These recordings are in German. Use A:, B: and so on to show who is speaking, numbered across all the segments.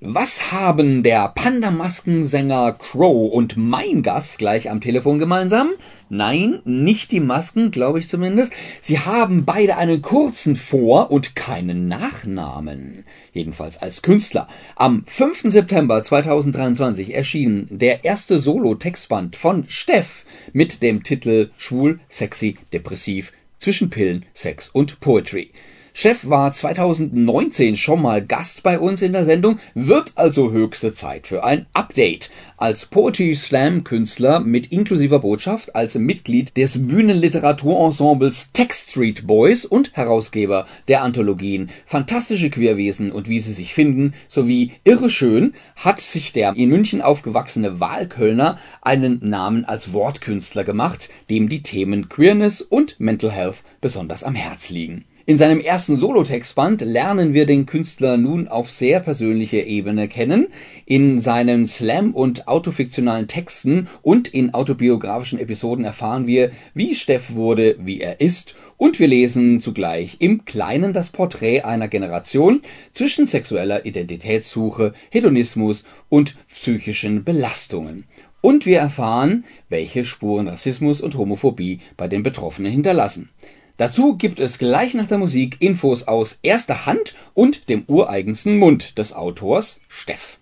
A: Was haben der Panda-Maskensänger Crow und mein Gast gleich am Telefon gemeinsam? Nein, nicht die Masken, glaube ich zumindest. Sie haben beide einen kurzen Vor- und keinen Nachnamen. Jedenfalls als Künstler. Am 5. September 2023 erschien der erste Solo-Textband von Steff mit dem Titel Schwul, Sexy, Depressiv, zwischen Pillen, Sex und Poetry. Chef war 2019 schon mal Gast bei uns in der Sendung, wird also höchste Zeit für ein Update. Als Poetry Slam Künstler mit inklusiver Botschaft, als Mitglied des Bühnenliteraturensembles Text Street Boys und Herausgeber der Anthologien Fantastische Queerwesen und wie sie sich finden sowie Irre schön hat sich der in München aufgewachsene Wahlkölner einen Namen als Wortkünstler gemacht, dem die Themen Queerness und Mental Health besonders am Herz liegen. In seinem ersten Solotextband lernen wir den Künstler nun auf sehr persönliche Ebene kennen. In seinen Slam- und autofiktionalen Texten und in autobiografischen Episoden erfahren wir, wie Steff wurde, wie er ist und wir lesen zugleich im Kleinen das Porträt einer Generation zwischen sexueller Identitätssuche, Hedonismus und psychischen Belastungen. Und wir erfahren, welche Spuren Rassismus und Homophobie bei den Betroffenen hinterlassen. Dazu gibt es gleich nach der Musik Infos aus erster Hand und dem ureigensten Mund des Autors Steff.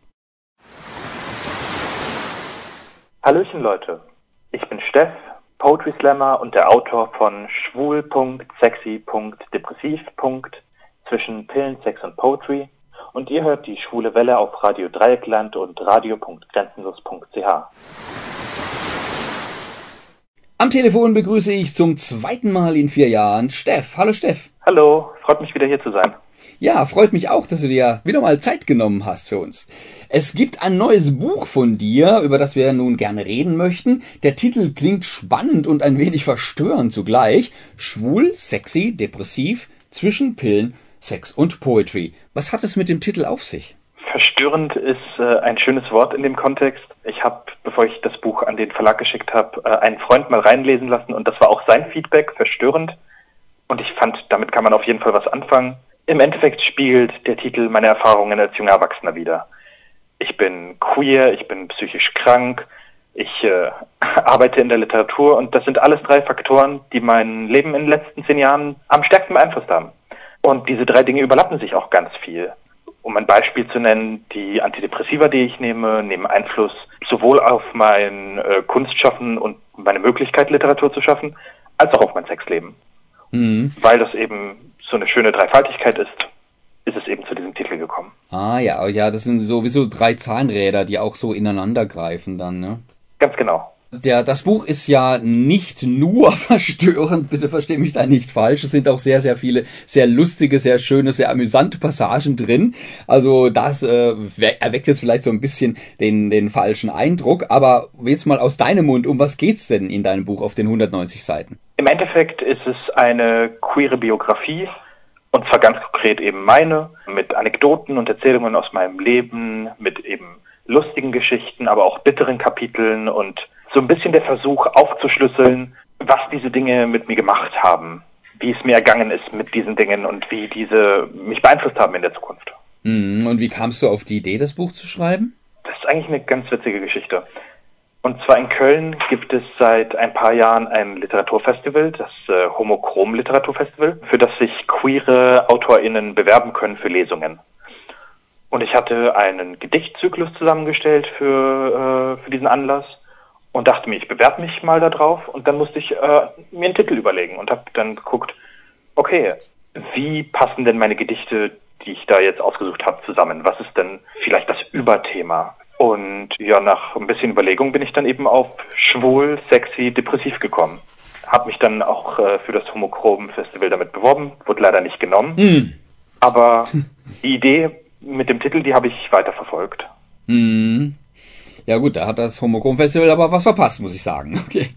B: Hallöchen Leute, ich bin Steff, Poetry Slammer und der Autor von schwul.sexy.depressiv. zwischen Pillen, Sex und Poetry und ihr hört die Schwule Welle auf Radio Dreieckland und radio.grenzenlos.ch.
A: Am Telefon begrüße ich zum zweiten Mal in vier Jahren Steff. Hallo Steff.
B: Hallo, freut mich wieder hier zu sein.
A: Ja, freut mich auch, dass du dir wieder mal Zeit genommen hast für uns. Es gibt ein neues Buch von dir, über das wir nun gerne reden möchten. Der Titel klingt spannend und ein wenig verstörend zugleich. Schwul, sexy, depressiv, zwischen Pillen, Sex und Poetry. Was hat es mit dem Titel auf sich?
B: Verstörend ist äh, ein schönes Wort in dem Kontext. Ich habe, bevor ich das Buch an den Verlag geschickt habe, äh, einen Freund mal reinlesen lassen und das war auch sein Feedback, verstörend. Und ich fand, damit kann man auf jeden Fall was anfangen. Im Endeffekt spiegelt der Titel meine Erfahrungen als junger Erwachsener wider. Ich bin queer, ich bin psychisch krank, ich äh, arbeite in der Literatur und das sind alles drei Faktoren, die mein Leben in den letzten zehn Jahren am stärksten beeinflusst haben. Und diese drei Dinge überlappen sich auch ganz viel. Um ein Beispiel zu nennen, die Antidepressiva, die ich nehme, nehmen Einfluss sowohl auf mein äh, Kunstschaffen und meine Möglichkeit, Literatur zu schaffen, als auch auf mein Sexleben. Mhm. Weil das eben so eine schöne Dreifaltigkeit ist, ist es eben zu diesem Titel gekommen.
A: Ah ja, ja, das sind sowieso drei Zahnräder, die auch so ineinander greifen dann, ne?
B: Ganz genau.
A: Der, das Buch ist ja nicht nur verstörend, bitte versteh mich da nicht falsch. Es sind auch sehr, sehr viele sehr lustige, sehr schöne, sehr amüsante Passagen drin. Also das äh, erweckt jetzt vielleicht so ein bisschen den, den falschen Eindruck. Aber jetzt mal aus deinem Mund, um was geht's denn in deinem Buch auf den 190 Seiten?
B: Im Endeffekt ist es eine queere Biografie. Und zwar ganz konkret eben meine, mit Anekdoten und Erzählungen aus meinem Leben, mit eben lustigen Geschichten, aber auch bitteren Kapiteln und so ein bisschen der Versuch aufzuschlüsseln, was diese Dinge mit mir gemacht haben, wie es mir ergangen ist mit diesen Dingen und wie diese mich beeinflusst haben in der Zukunft.
A: Mhm. Und wie kamst du auf die Idee, das Buch zu schreiben?
B: Das ist eigentlich eine ganz witzige Geschichte. Und zwar in Köln gibt es seit ein paar Jahren ein Literaturfestival, das äh, Homochrom Literaturfestival, für das sich queere AutorInnen bewerben können für Lesungen. Und ich hatte einen Gedichtzyklus zusammengestellt für, äh, für diesen Anlass und dachte mir, ich bewerbe mich mal da drauf und dann musste ich äh, mir einen Titel überlegen und habe dann geguckt, okay, wie passen denn meine Gedichte, die ich da jetzt ausgesucht habe, zusammen? Was ist denn vielleicht das Überthema? Und ja, nach ein bisschen Überlegung bin ich dann eben auf schwul, sexy, depressiv gekommen. Hab mich dann auch äh, für das Homochrom Festival damit beworben, wurde leider nicht genommen. Mm. Aber die Idee mit dem Titel, die habe ich weiterverfolgt.
A: Mm. Ja gut, da hat das Homochrom Festival aber was verpasst, muss ich sagen. Okay.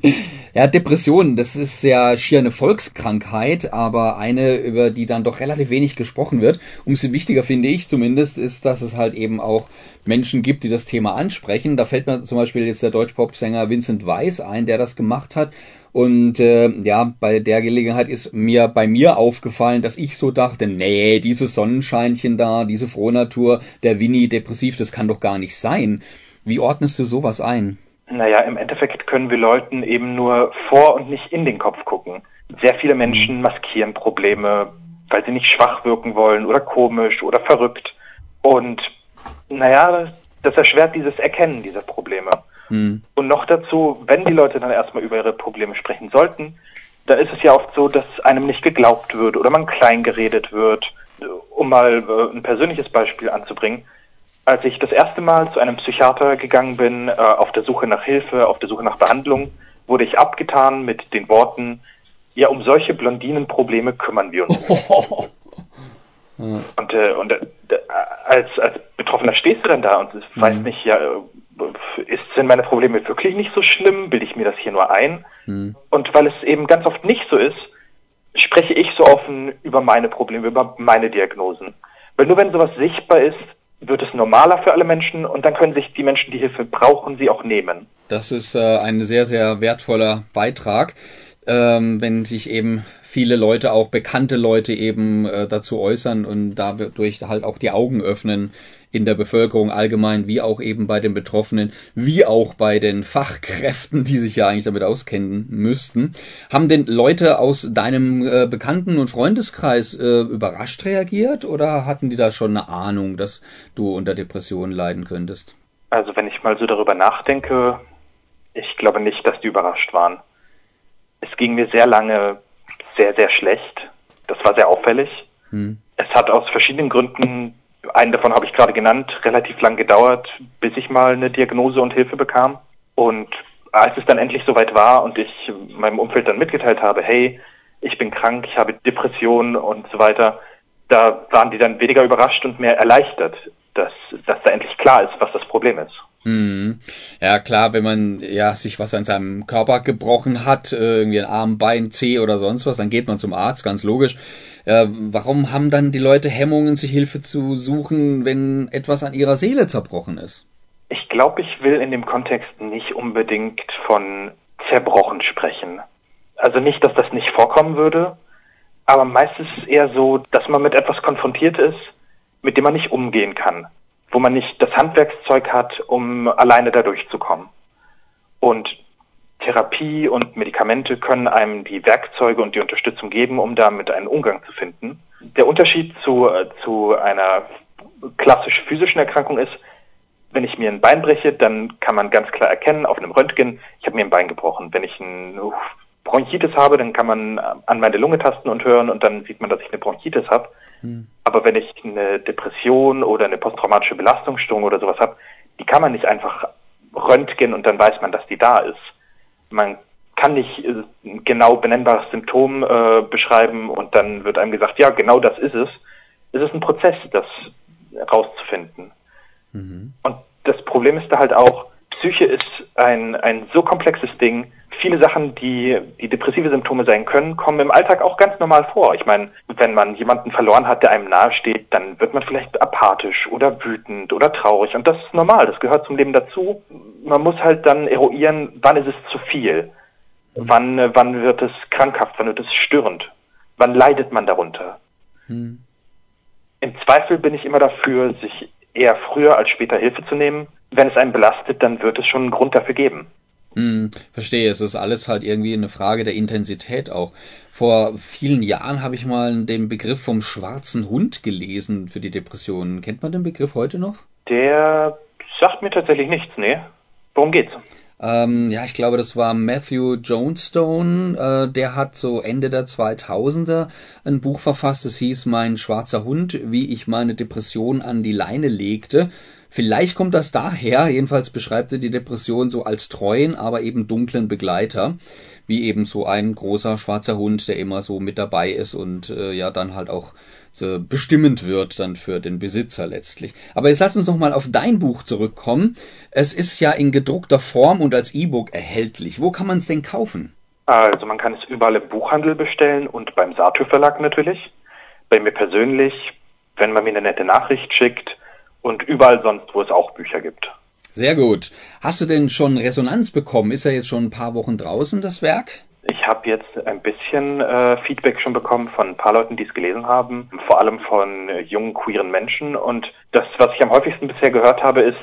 A: Ja, Depressionen, das ist ja schier eine Volkskrankheit, aber eine, über die dann doch relativ wenig gesprochen wird. Umso wichtiger finde ich zumindest, ist, dass es halt eben auch Menschen gibt, die das Thema ansprechen. Da fällt mir zum Beispiel jetzt der Deutschpop-Sänger Vincent Weiss ein, der das gemacht hat Und äh, ja, bei der Gelegenheit ist mir bei mir aufgefallen, dass ich so dachte, nee, dieses Sonnenscheinchen da, diese Frohnatur, der Winnie depressiv, das kann doch gar nicht sein. Wie ordnest du sowas ein?
B: Naja, im Endeffekt können wir Leuten eben nur vor und nicht in den Kopf gucken. Sehr viele Menschen maskieren Probleme, weil sie nicht schwach wirken wollen oder komisch oder verrückt. Und naja, das erschwert dieses Erkennen dieser Probleme. Hm. Und noch dazu, wenn die Leute dann erstmal über ihre Probleme sprechen sollten, da ist es ja oft so, dass einem nicht geglaubt wird oder man klein geredet wird. Um mal äh, ein persönliches Beispiel anzubringen. Als ich das erste Mal zu einem Psychiater gegangen bin, äh, auf der Suche nach Hilfe, auf der Suche nach Behandlung, wurde ich abgetan mit den Worten, ja, um solche Blondinenprobleme kümmern wir uns. Und, äh, und äh, als, als Betroffener stehst du dann da und mhm. weißt nicht, ja, ist, sind meine Probleme wirklich nicht so schlimm? Bilde ich mir das hier nur ein? Mhm. Und weil es eben ganz oft nicht so ist, spreche ich so offen über meine Probleme, über meine Diagnosen. Weil nur wenn sowas sichtbar ist, wird es normaler für alle Menschen und dann können sich die Menschen, die Hilfe brauchen, sie auch nehmen.
A: Das ist äh, ein sehr, sehr wertvoller Beitrag, ähm, wenn sich eben viele Leute, auch bekannte Leute eben äh, dazu äußern und dadurch halt auch die Augen öffnen in der Bevölkerung allgemein, wie auch eben bei den Betroffenen, wie auch bei den Fachkräften, die sich ja eigentlich damit auskennen müssten. Haben denn Leute aus deinem äh, Bekannten- und Freundeskreis äh, überrascht reagiert oder hatten die da schon eine Ahnung, dass du unter Depressionen leiden könntest?
B: Also wenn ich mal so darüber nachdenke, ich glaube nicht, dass die überrascht waren. Es ging mir sehr lange sehr, sehr schlecht. Das war sehr auffällig. Hm. Es hat aus verschiedenen Gründen, einen davon habe ich gerade genannt, relativ lang gedauert, bis ich mal eine Diagnose und Hilfe bekam. Und als es dann endlich soweit war und ich meinem Umfeld dann mitgeteilt habe, hey, ich bin krank, ich habe Depressionen und so weiter, da waren die dann weniger überrascht und mehr erleichtert, dass, dass da endlich klar ist, was das Problem ist.
A: Mhm. Ja, klar, wenn man ja sich was an seinem Körper gebrochen hat, äh, irgendwie ein Arm, Bein, Zeh oder sonst was, dann geht man zum Arzt, ganz logisch. Äh, warum haben dann die Leute Hemmungen, sich Hilfe zu suchen, wenn etwas an ihrer Seele zerbrochen ist?
B: Ich glaube, ich will in dem Kontext nicht unbedingt von zerbrochen sprechen. Also nicht, dass das nicht vorkommen würde, aber meistens ist es eher so, dass man mit etwas konfrontiert ist, mit dem man nicht umgehen kann wo man nicht das Handwerkszeug hat, um alleine da durchzukommen. Und Therapie und Medikamente können einem die Werkzeuge und die Unterstützung geben, um damit einen Umgang zu finden. Der Unterschied zu, äh, zu einer klassisch physischen Erkrankung ist, wenn ich mir ein Bein breche, dann kann man ganz klar erkennen auf einem Röntgen, ich habe mir ein Bein gebrochen. Wenn ich ein Bronchitis habe, dann kann man an meine Lunge tasten und hören und dann sieht man, dass ich eine Bronchitis habe. Hm. Aber wenn ich eine Depression oder eine posttraumatische Belastungsstörung oder sowas habe, die kann man nicht einfach röntgen und dann weiß man, dass die da ist. Man kann nicht ein äh, genau benennbares Symptom äh, beschreiben und dann wird einem gesagt, ja, genau das ist es. Es ist ein Prozess, das rauszufinden. Mhm. Und das Problem ist da halt auch, Psyche ist ein, ein so komplexes Ding, viele Sachen, die, die depressive Symptome sein können, kommen im Alltag auch ganz normal vor. Ich meine, wenn man jemanden verloren hat, der einem nahesteht, dann wird man vielleicht apathisch oder wütend oder traurig. Und das ist normal, das gehört zum Leben dazu. Man muss halt dann eruieren, wann ist es zu viel? Wann, wann wird es krankhaft? Wann wird es störend? Wann leidet man darunter? Hm. Im Zweifel bin ich immer dafür, sich eher früher als später Hilfe zu nehmen. Wenn es einen belastet, dann wird es schon einen Grund dafür geben.
A: Hm, verstehe, es ist alles halt irgendwie eine Frage der Intensität auch. Vor vielen Jahren habe ich mal den Begriff vom schwarzen Hund gelesen für die Depressionen. Kennt man den Begriff heute noch?
B: Der sagt mir tatsächlich nichts, nee. Worum geht's?
A: Ähm, ja, ich glaube, das war Matthew Jonestone. Äh, der hat so Ende der 2000er ein Buch verfasst, das hieß Mein schwarzer Hund, wie ich meine Depression an die Leine legte. Vielleicht kommt das daher, jedenfalls beschreibt er die Depression so als treuen, aber eben dunklen Begleiter, wie eben so ein großer schwarzer Hund, der immer so mit dabei ist und äh, ja dann halt auch so bestimmend wird dann für den Besitzer letztlich. Aber jetzt lass uns noch mal auf dein Buch zurückkommen. Es ist ja in gedruckter Form und als E-Book erhältlich. Wo kann man es denn kaufen?
B: Also man kann es überall im Buchhandel bestellen und beim Saatö Verlag natürlich. Bei mir persönlich, wenn man mir eine nette Nachricht schickt, und überall sonst, wo es auch Bücher gibt.
A: Sehr gut. Hast du denn schon Resonanz bekommen? Ist er jetzt schon ein paar Wochen draußen, das Werk?
B: Ich habe jetzt ein bisschen äh, Feedback schon bekommen von ein paar Leuten, die es gelesen haben, vor allem von äh, jungen queeren Menschen. Und das, was ich am häufigsten bisher gehört habe, ist,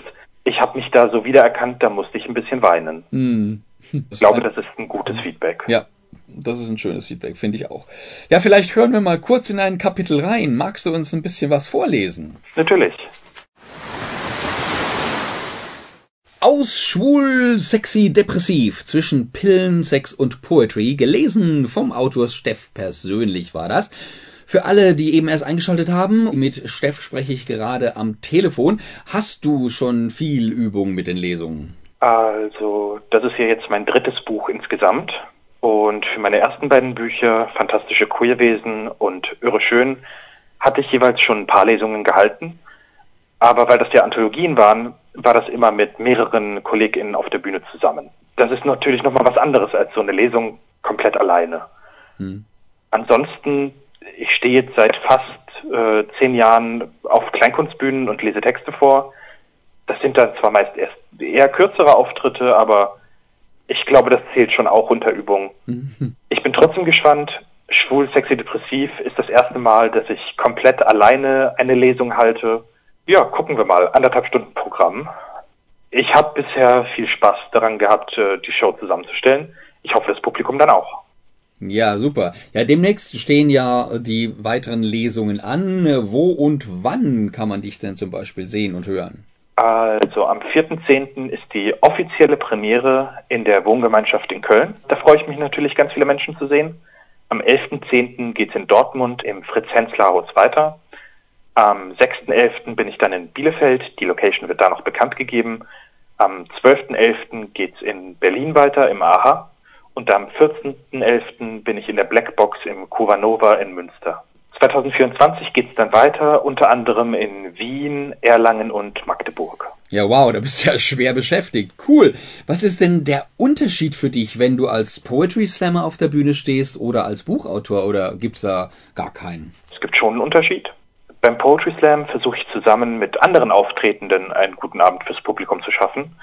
B: ich habe mich da so wiedererkannt, da musste ich ein bisschen weinen. Mm. Ich glaube, das ist ein gutes Feedback.
A: Ja, das ist ein schönes Feedback, finde ich auch. Ja, vielleicht hören wir mal kurz in ein Kapitel rein. Magst du uns ein bisschen was vorlesen?
B: Natürlich.
A: Aus Schwul, Sexy, Depressiv zwischen Pillen, Sex und Poetry, gelesen vom Autor Steff persönlich war das. Für alle, die eben erst eingeschaltet haben, mit Steff spreche ich gerade am Telefon. Hast du schon viel Übung mit den Lesungen?
B: Also, das ist ja jetzt mein drittes Buch insgesamt. Und für meine ersten beiden Bücher, Fantastische Queerwesen und Irre Schön, hatte ich jeweils schon ein paar Lesungen gehalten. Aber weil das ja Anthologien waren, war das immer mit mehreren KollegInnen auf der Bühne zusammen. Das ist natürlich nochmal was anderes als so eine Lesung komplett alleine. Hm. Ansonsten, ich stehe jetzt seit fast äh, zehn Jahren auf Kleinkunstbühnen und lese Texte vor. Das sind dann zwar meist erst eher kürzere Auftritte, aber ich glaube, das zählt schon auch unter Übung. Mhm. Ich bin trotzdem gespannt. Schwul, sexy, depressiv ist das erste Mal, dass ich komplett alleine eine Lesung halte. Ja, gucken wir mal. Anderthalb Stunden Programm. Ich habe bisher viel Spaß daran gehabt, äh, die Show zusammenzustellen. Ich hoffe, das Publikum dann auch.
A: Ja, super. Ja, demnächst stehen ja die weiteren Lesungen an. Wo und wann kann man dich denn zum Beispiel sehen und hören?
B: Also am 4.10. ist die offizielle Premiere in der Wohngemeinschaft in Köln. Da freue ich mich natürlich, ganz viele Menschen zu sehen. Am 11.10. geht es in Dortmund im Fritz-Hensler-Haus weiter. Am 6.11. bin ich dann in Bielefeld. Die Location wird da noch bekannt gegeben. Am 12.11. geht es in Berlin weiter im AHA. Und am 14.11. bin ich in der Blackbox im Kuvanova in Münster. 2024 geht es dann weiter, unter anderem in Wien, Erlangen und Magdeburg.
A: Ja, wow, da bist du ja schwer beschäftigt. Cool. Was ist denn der Unterschied für dich, wenn du als Poetry Slammer auf der Bühne stehst oder als Buchautor oder gibt's da gar keinen?
B: Es gibt schon einen Unterschied. Beim Poetry Slam versuche ich zusammen mit anderen Auftretenden einen guten Abend fürs Publikum zu schaffen.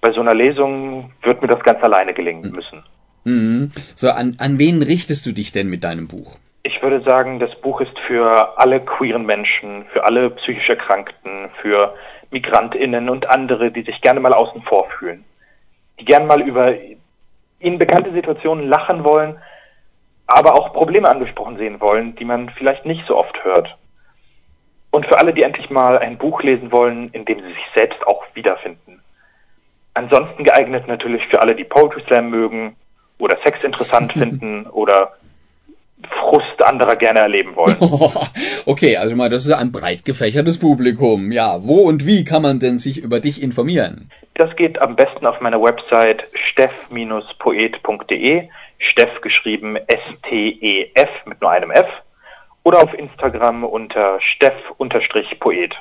B: Bei so einer Lesung wird mir das ganz alleine gelingen müssen.
A: Mhm. So, an, an wen richtest du dich denn mit deinem Buch?
B: Ich würde sagen, das Buch ist für alle queeren Menschen, für alle psychisch Erkrankten, für MigrantInnen und andere, die sich gerne mal außen vor fühlen. Die gerne mal über ihnen bekannte Situationen lachen wollen, aber auch Probleme angesprochen sehen wollen, die man vielleicht nicht so oft hört. Und für alle, die endlich mal ein Buch lesen wollen, in dem sie sich selbst auch wiederfinden. Ansonsten geeignet natürlich für alle, die Poetry Slam mögen oder Sex interessant finden oder Frust anderer gerne erleben wollen.
A: okay, also mal, das ist ein breit gefächertes Publikum. Ja, wo und wie kann man denn sich über dich informieren?
B: Das geht am besten auf meiner Website steff-poet.de, Steff geschrieben S-T-E-F mit nur einem F, oder auf Instagram unter steff-poet.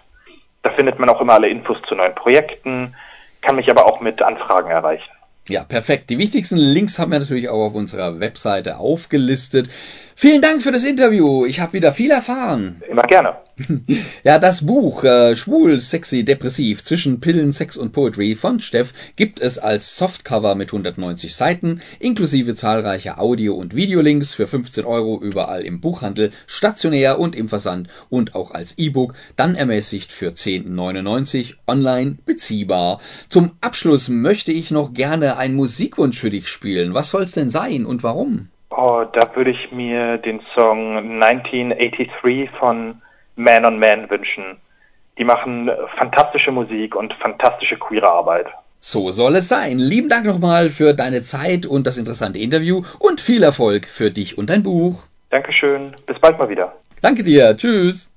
B: Da findet man auch immer alle Infos zu neuen Projekten, kann mich aber auch mit Anfragen erreichen.
A: Ja, perfekt. Die wichtigsten Links haben wir natürlich auch auf unserer Webseite aufgelistet. Vielen Dank für das Interview. Ich habe wieder viel erfahren.
B: Immer gerne.
A: Ja, das Buch äh, Schwul, Sexy, Depressiv zwischen Pillen, Sex und Poetry von Steff gibt es als Softcover mit 190 Seiten, inklusive zahlreicher Audio- und Videolinks für 15 Euro überall im Buchhandel, stationär und im Versand und auch als E-Book, dann ermäßigt für 10,99 online beziehbar. Zum Abschluss möchte ich noch gerne einen Musikwunsch für dich spielen. Was soll's denn sein und warum?
B: Oh, da würde ich mir den Song 1983 von Man on Man wünschen. Die machen fantastische Musik und fantastische queere Arbeit.
A: So soll es sein. Lieben Dank nochmal für deine Zeit und das interessante Interview und viel Erfolg für dich und dein Buch.
B: Dankeschön. Bis bald mal wieder.
A: Danke dir. Tschüss.